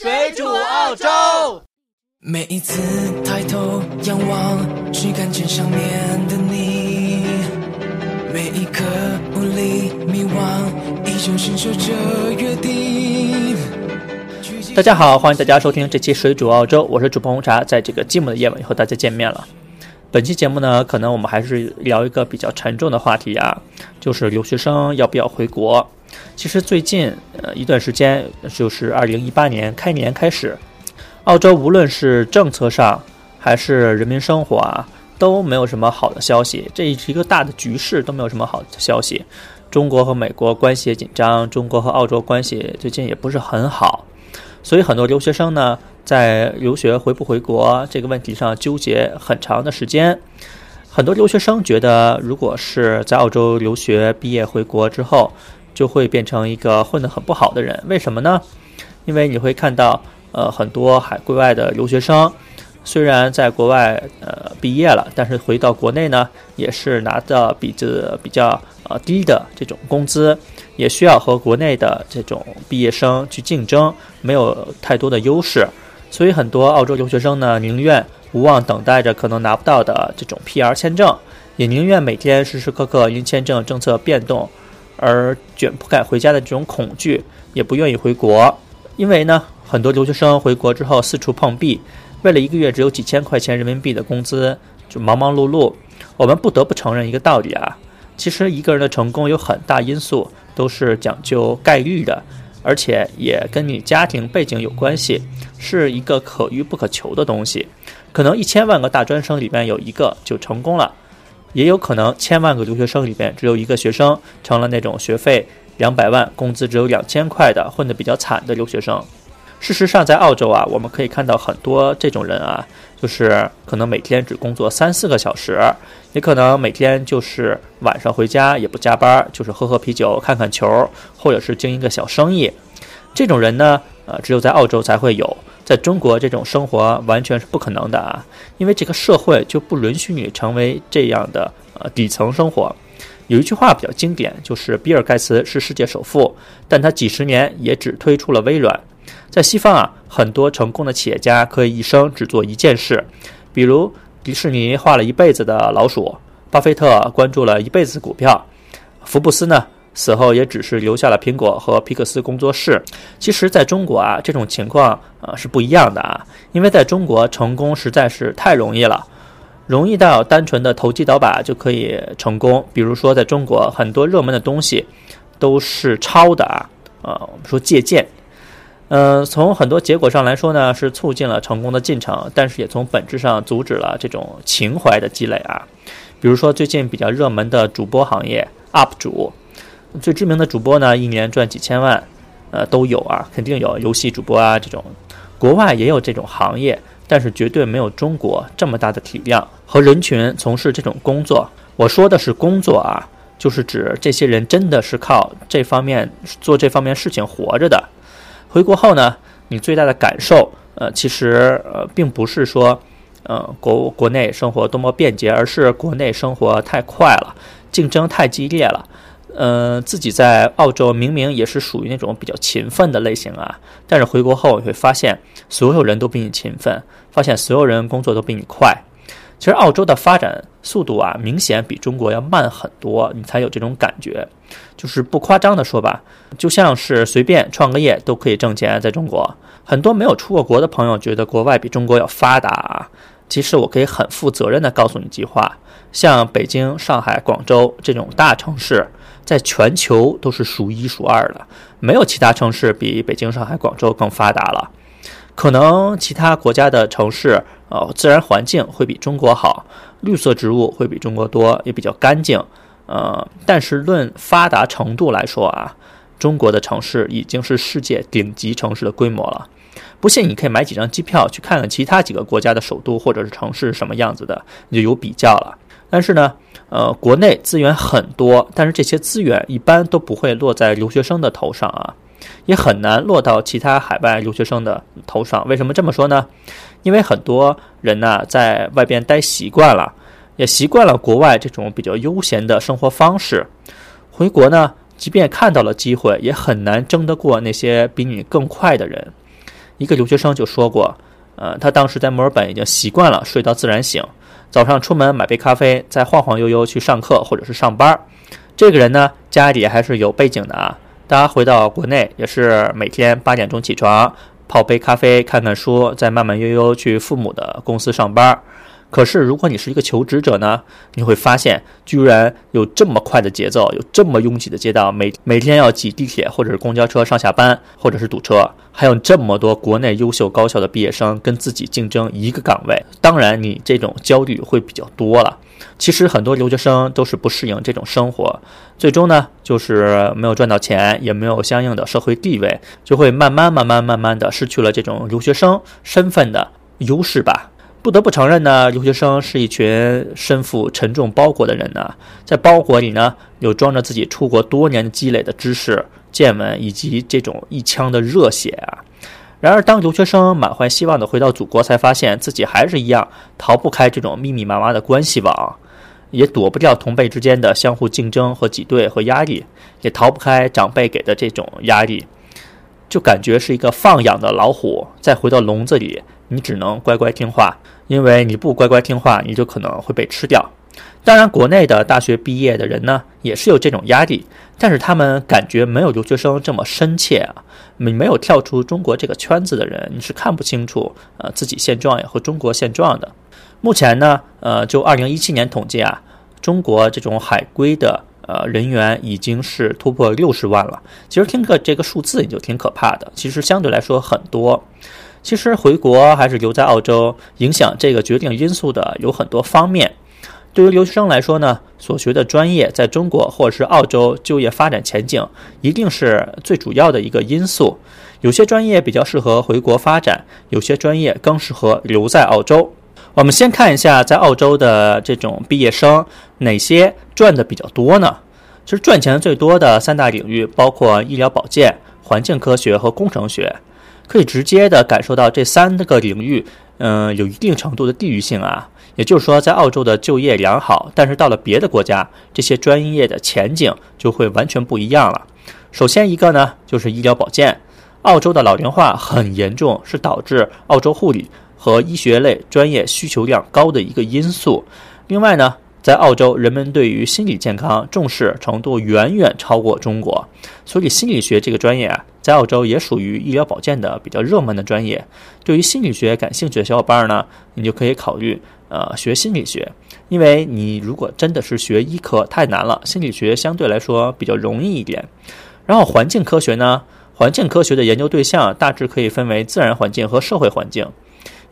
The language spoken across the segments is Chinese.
水煮澳洲。每一次抬头仰望，只看见上面的你；每一刻无力迷惘，依旧信守着约定。大家好，欢迎大家收听这期《水煮澳洲》，我是主播红茶，在这个寂寞的夜晚和大家见面了。本期节目呢，可能我们还是聊一个比较沉重的话题啊，就是留学生要不要回国。其实最近呃一段时间，就是二零一八年开年开始，澳洲无论是政策上还是人民生活啊，都没有什么好的消息。这是一个大的局势，都没有什么好的消息。中国和美国关系也紧张，中国和澳洲关系最近也不是很好，所以很多留学生呢，在留学回不回国这个问题上纠结很长的时间。很多留学生觉得，如果是在澳洲留学毕业回国之后，就会变成一个混得很不好的人，为什么呢？因为你会看到，呃，很多海归外的留学生，虽然在国外呃毕业了，但是回到国内呢，也是拿的比这比较呃低的这种工资，也需要和国内的这种毕业生去竞争，没有太多的优势，所以很多澳洲留学生呢，宁愿无望等待着可能拿不到的这种 PR 签证，也宁愿每天时时刻刻因签证政策变动。而卷不敢回家的这种恐惧，也不愿意回国，因为呢，很多留学生回国之后四处碰壁，为了一个月只有几千块钱人民币的工资，就忙忙碌碌。我们不得不承认一个道理啊，其实一个人的成功有很大因素都是讲究概率的，而且也跟你家庭背景有关系，是一个可遇不可求的东西。可能一千万个大专生里面有一个就成功了。也有可能千万个留学生里边只有一个学生成了那种学费两百万、工资只有两千块的混得比较惨的留学生。事实上，在澳洲啊，我们可以看到很多这种人啊，就是可能每天只工作三四个小时，也可能每天就是晚上回家也不加班，就是喝喝啤酒、看看球，或者是经营个小生意。这种人呢，呃，只有在澳洲才会有。在中国，这种生活完全是不可能的啊！因为这个社会就不允许你成为这样的呃底层生活。有一句话比较经典，就是比尔盖茨是世界首富，但他几十年也只推出了微软。在西方啊，很多成功的企业家可以一生只做一件事，比如迪士尼画了一辈子的老鼠，巴菲特关注了一辈子股票，福布斯呢？死后也只是留下了苹果和皮克斯工作室。其实，在中国啊，这种情况啊是不一样的啊，因为在中国成功实在是太容易了，容易到单纯的投机倒把就可以成功。比如说，在中国很多热门的东西都是抄的啊，呃，我们说借鉴。嗯，从很多结果上来说呢，是促进了成功的进程，但是也从本质上阻止了这种情怀的积累啊。比如说，最近比较热门的主播行业，UP 主。最知名的主播呢，一年赚几千万，呃，都有啊，肯定有游戏主播啊这种。国外也有这种行业，但是绝对没有中国这么大的体量和人群从事这种工作。我说的是工作啊，就是指这些人真的是靠这方面做这方面事情活着的。回国后呢，你最大的感受，呃，其实呃，并不是说，呃，国国内生活多么便捷，而是国内生活太快了，竞争太激烈了。嗯，自己在澳洲明明也是属于那种比较勤奋的类型啊，但是回国后你会发现，所有人都比你勤奋，发现所有人工作都比你快。其实澳洲的发展速度啊，明显比中国要慢很多，你才有这种感觉。就是不夸张的说吧，就像是随便创个业都可以挣钱，在中国，很多没有出过国的朋友觉得国外比中国要发达啊。其实我可以很负责任的告诉你一句话，像北京、上海、广州这种大城市。在全球都是数一数二的，没有其他城市比北京、上海、广州更发达了。可能其他国家的城市，呃，自然环境会比中国好，绿色植物会比中国多，也比较干净。呃，但是论发达程度来说啊，中国的城市已经是世界顶级城市的规模了。不信，你可以买几张机票去看看其他几个国家的首都或者是城市什么样子的，你就有比较了。但是呢？呃，国内资源很多，但是这些资源一般都不会落在留学生的头上啊，也很难落到其他海外留学生的头上。为什么这么说呢？因为很多人呢在外边待习惯了，也习惯了国外这种比较悠闲的生活方式，回国呢，即便看到了机会，也很难争得过那些比你更快的人。一个留学生就说过，呃，他当时在墨尔本已经习惯了睡到自然醒，早上出门买杯咖啡，再晃晃悠悠去上课或者是上班。这个人呢，家里还是有背景的啊。大家回到国内也是每天八点钟起床，泡杯咖啡，看看书，再慢慢悠悠去父母的公司上班。可是，如果你是一个求职者呢，你会发现，居然有这么快的节奏，有这么拥挤的街道，每每天要挤地铁或者是公交车上下班，或者是堵车，还有这么多国内优秀高校的毕业生跟自己竞争一个岗位，当然你这种焦虑会比较多了。其实很多留学生都是不适应这种生活，最终呢，就是没有赚到钱，也没有相应的社会地位，就会慢慢慢慢慢慢的失去了这种留学生身份的优势吧。不得不承认呢，留学生是一群身负沉重包裹的人呢，在包裹里呢，有装着自己出国多年积累的知识、见闻以及这种一腔的热血啊。然而，当留学生满怀希望的回到祖国，才发现自己还是一样逃不开这种密密麻麻的关系网，也躲不掉同辈之间的相互竞争和挤兑和压力，也逃不开长辈给的这种压力，就感觉是一个放养的老虎，再回到笼子里。你只能乖乖听话，因为你不乖乖听话，你就可能会被吃掉。当然，国内的大学毕业的人呢，也是有这种压力，但是他们感觉没有留学生这么深切啊。你没有跳出中国这个圈子的人，你是看不清楚呃自己现状和中国现状的。目前呢，呃，就二零一七年统计啊，中国这种海归的呃人员已经是突破六十万了。其实听个这个数字也就挺可怕的，其实相对来说很多。其实回国还是留在澳洲，影响这个决定因素的有很多方面。对于留学生来说呢，所学的专业在中国或者是澳洲就业发展前景一定是最主要的一个因素。有些专业比较适合回国发展，有些专业更适合留在澳洲。我们先看一下在澳洲的这种毕业生哪些赚的比较多呢？其实赚钱最多的三大领域包括医疗保健、环境科学和工程学。可以直接的感受到这三个领域，嗯，有一定程度的地域性啊。也就是说，在澳洲的就业良好，但是到了别的国家，这些专业的前景就会完全不一样了。首先一个呢，就是医疗保健，澳洲的老龄化很严重，是导致澳洲护理和医学类专业需求量高的一个因素。另外呢，在澳洲，人们对于心理健康重视程度远远超过中国，所以心理学这个专业啊。在澳洲也属于医疗保健的比较热门的专业。对于心理学感兴趣的小伙伴呢，你就可以考虑呃学心理学，因为你如果真的是学医科太难了，心理学相对来说比较容易一点。然后环境科学呢，环境科学的研究对象大致可以分为自然环境和社会环境，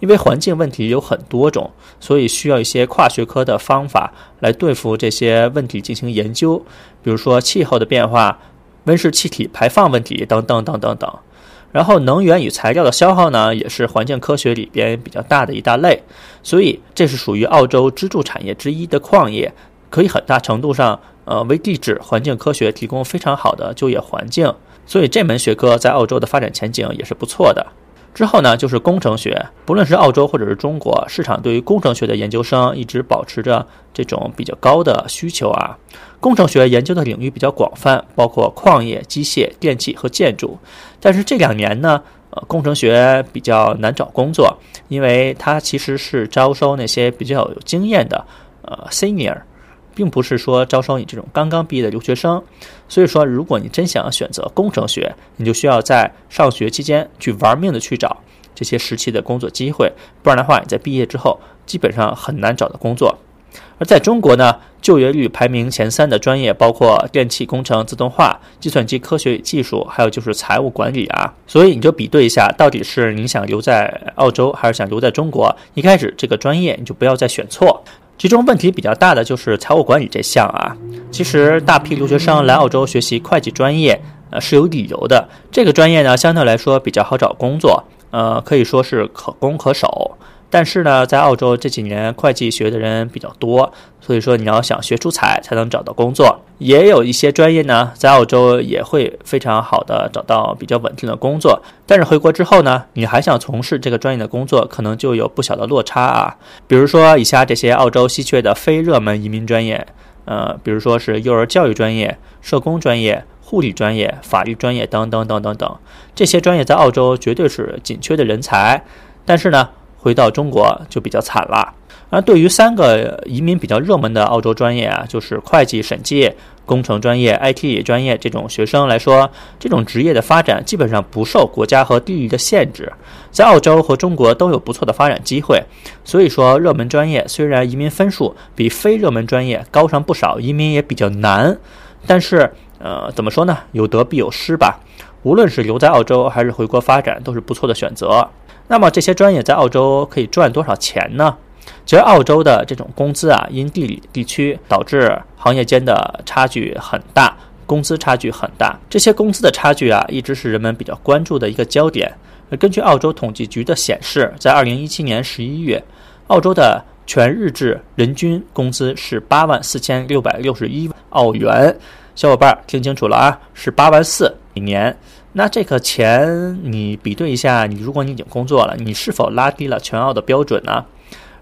因为环境问题有很多种，所以需要一些跨学科的方法来对付这些问题进行研究，比如说气候的变化。温室气体排放问题等等等等等，然后能源与材料的消耗呢，也是环境科学里边比较大的一大类，所以这是属于澳洲支柱产业之一的矿业，可以很大程度上呃为地质环境科学提供非常好的就业环境，所以这门学科在澳洲的发展前景也是不错的。之后呢，就是工程学。不论是澳洲或者是中国，市场对于工程学的研究生一直保持着这种比较高的需求啊。工程学研究的领域比较广泛，包括矿业、机械、电气和建筑。但是这两年呢，呃，工程学比较难找工作，因为它其实是招收那些比较有经验的呃 senior。并不是说招收你这种刚刚毕业的留学生，所以说，如果你真想要选择工程学，你就需要在上学期间去玩命的去找这些时期的工作机会，不然的话，你在毕业之后基本上很难找到工作。而在中国呢，就业率排名前三的专业包括电气工程、自动化、计算机科学与技术，还有就是财务管理啊。所以你就比对一下，到底是你想留在澳洲，还是想留在中国？一开始这个专业你就不要再选错。其中问题比较大的就是财务管理这项啊。其实大批留学生来澳洲学习会计专业，呃是有理由的。这个专业呢相对来说比较好找工作，呃可以说是可攻可守。但是呢，在澳洲这几年会计学的人比较多，所以说你要想学出彩才能找到工作。也有一些专业呢，在澳洲也会非常好的找到比较稳定的工作。但是回国之后呢，你还想从事这个专业的工作，可能就有不小的落差啊。比如说以下这些澳洲稀缺的非热门移民专业，呃，比如说是幼儿教育专业、社工专业、护理专业、法律专业等等等等等，这些专业在澳洲绝对是紧缺的人才。但是呢，回到中国就比较惨了。而对于三个移民比较热门的澳洲专业啊，就是会计、审计、工程专业、IT 专业这种学生来说，这种职业的发展基本上不受国家和地域的限制，在澳洲和中国都有不错的发展机会。所以说，热门专业虽然移民分数比非热门专业高上不少，移民也比较难，但是呃，怎么说呢？有得必有失吧。无论是留在澳洲还是回国发展，都是不错的选择。那么这些专业在澳洲可以赚多少钱呢？其实澳洲的这种工资啊，因地理地区导致行业间的差距很大，工资差距很大。这些工资的差距啊，一直是人们比较关注的一个焦点。根据澳洲统计局的显示，在二零一七年十一月，澳洲的全日制人均工资是八万四千六百六十一澳元。小伙伴听清楚了啊，是八万四一年。那这个钱你比对一下，你如果你已经工作了，你是否拉低了全澳的标准呢？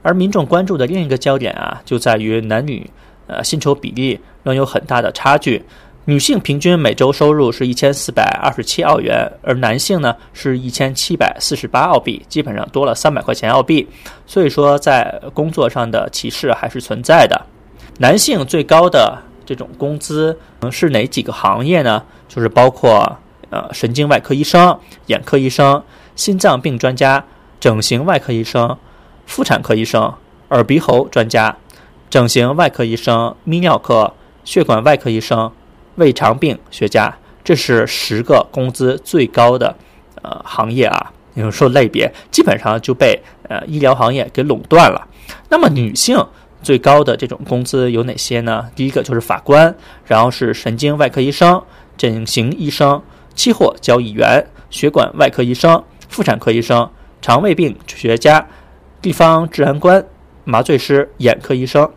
而民众关注的另一个焦点啊，就在于男女呃薪酬比例仍有很大的差距。女性平均每周收入是一千四百二十七澳元，而男性呢是一千七百四十八澳币，基本上多了三百块钱澳币。所以说，在工作上的歧视还是存在的。男性最高的这种工资是哪几个行业呢？就是包括呃神经外科医生、眼科医生、心脏病专家、整形外科医生。妇产科医生、耳鼻喉专家、整形外科医生、泌尿科、血管外科医生、胃肠病学家，这是十个工资最高的呃行业啊。有说类别基本上就被呃医疗行业给垄断了。那么女性最高的这种工资有哪些呢？第一个就是法官，然后是神经外科医生、整形医生、期货交易员、血管外科医生、妇产科医生、肠胃病学家。地方治安官、麻醉师、眼科医生，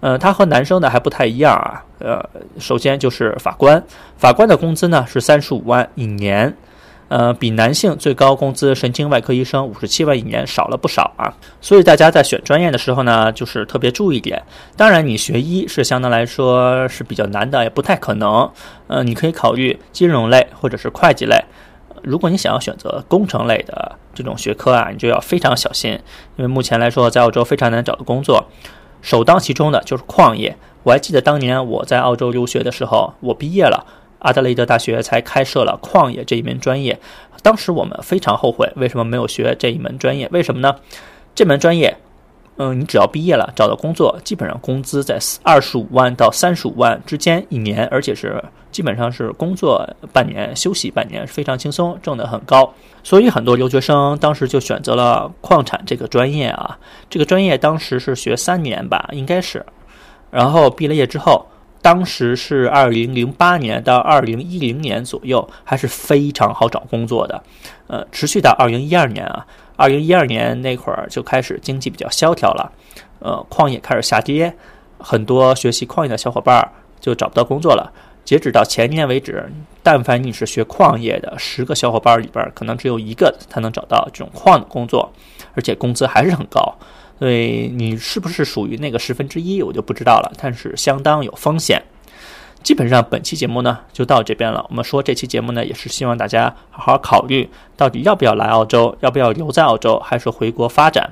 呃，他和男生呢还不太一样啊。呃，首先就是法官，法官的工资呢是三十五万一年，呃，比男性最高工资神经外科医生五十七万一年少了不少啊。所以大家在选专业的时候呢，就是特别注意点。当然，你学医是相对来说是比较难的，也不太可能。呃，你可以考虑金融类或者是会计类。如果你想要选择工程类的这种学科啊，你就要非常小心，因为目前来说，在澳洲非常难找的工作，首当其冲的就是矿业。我还记得当年我在澳洲留学的时候，我毕业了，阿德雷德大学才开设了矿业这一门专业，当时我们非常后悔，为什么没有学这一门专业？为什么呢？这门专业。嗯，你只要毕业了，找到工作，基本上工资在二十五万到三十五万之间一年，而且是基本上是工作半年休息半年，非常轻松，挣得很高。所以很多留学生当时就选择了矿产这个专业啊。这个专业当时是学三年吧，应该是。然后毕了业之后，当时是二零零八年到二零一零年左右，还是非常好找工作的。呃，持续到二零一二年啊。二零一二年那会儿就开始经济比较萧条了，呃，矿业开始下跌，很多学习矿业的小伙伴就找不到工作了。截止到前年为止，但凡你是学矿业的，十个小伙伴里边可能只有一个才能找到这种矿的工作，而且工资还是很高。所以你是不是属于那个十分之一，我就不知道了。但是相当有风险。基本上本期节目呢就到这边了。我们说这期节目呢也是希望大家好好考虑，到底要不要来澳洲，要不要留在澳洲，还是回国发展。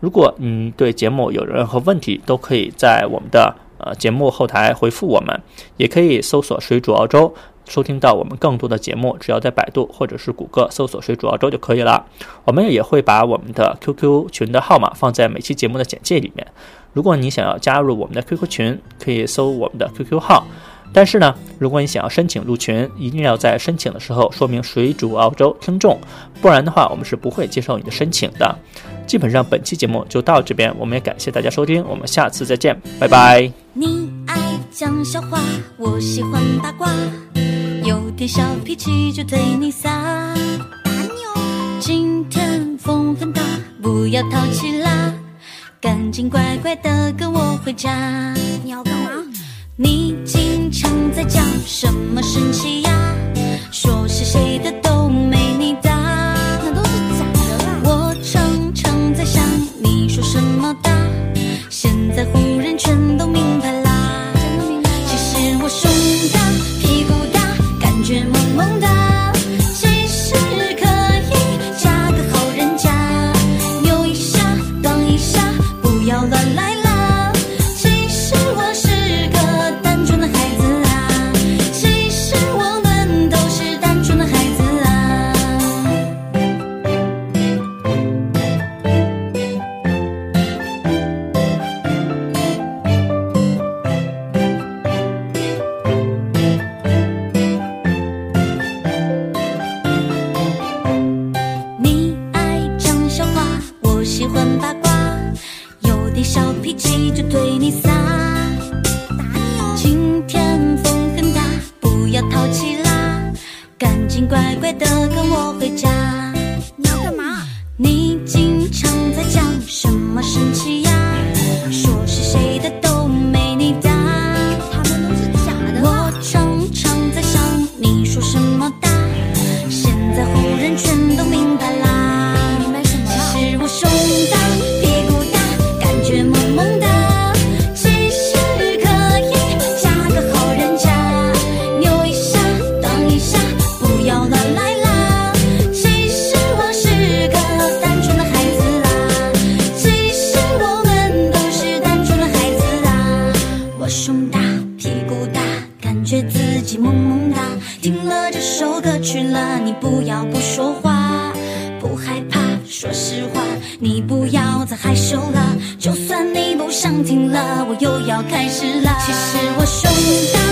如果你对节目有任何问题，都可以在我们的呃节目后台回复我们，也可以搜索“水煮澳洲”。收听到我们更多的节目，只要在百度或者是谷歌搜索“水煮澳洲”就可以了。我们也会把我们的 QQ 群的号码放在每期节目的简介里面。如果你想要加入我们的 QQ 群，可以搜我们的 QQ 号。但是呢，如果你想要申请入群，一定要在申请的时候说明“水煮澳洲听众”，不然的话，我们是不会接受你的申请的。基本上本期节目就到这边，我们也感谢大家收听，我们下次再见，拜拜。你爱讲笑话，我喜欢八卦，有点小脾气就对你撒。打你哦！今天风很大，不要淘气啦，赶紧乖乖的跟我回家。你要干嘛？你经常在讲什么生气呀？说是谁的都没你大，那都是假的啦。我常常在想，你说什么大？现在忽然你不要再害羞了。就算你不想听了，我又要开始了。其实我胸大。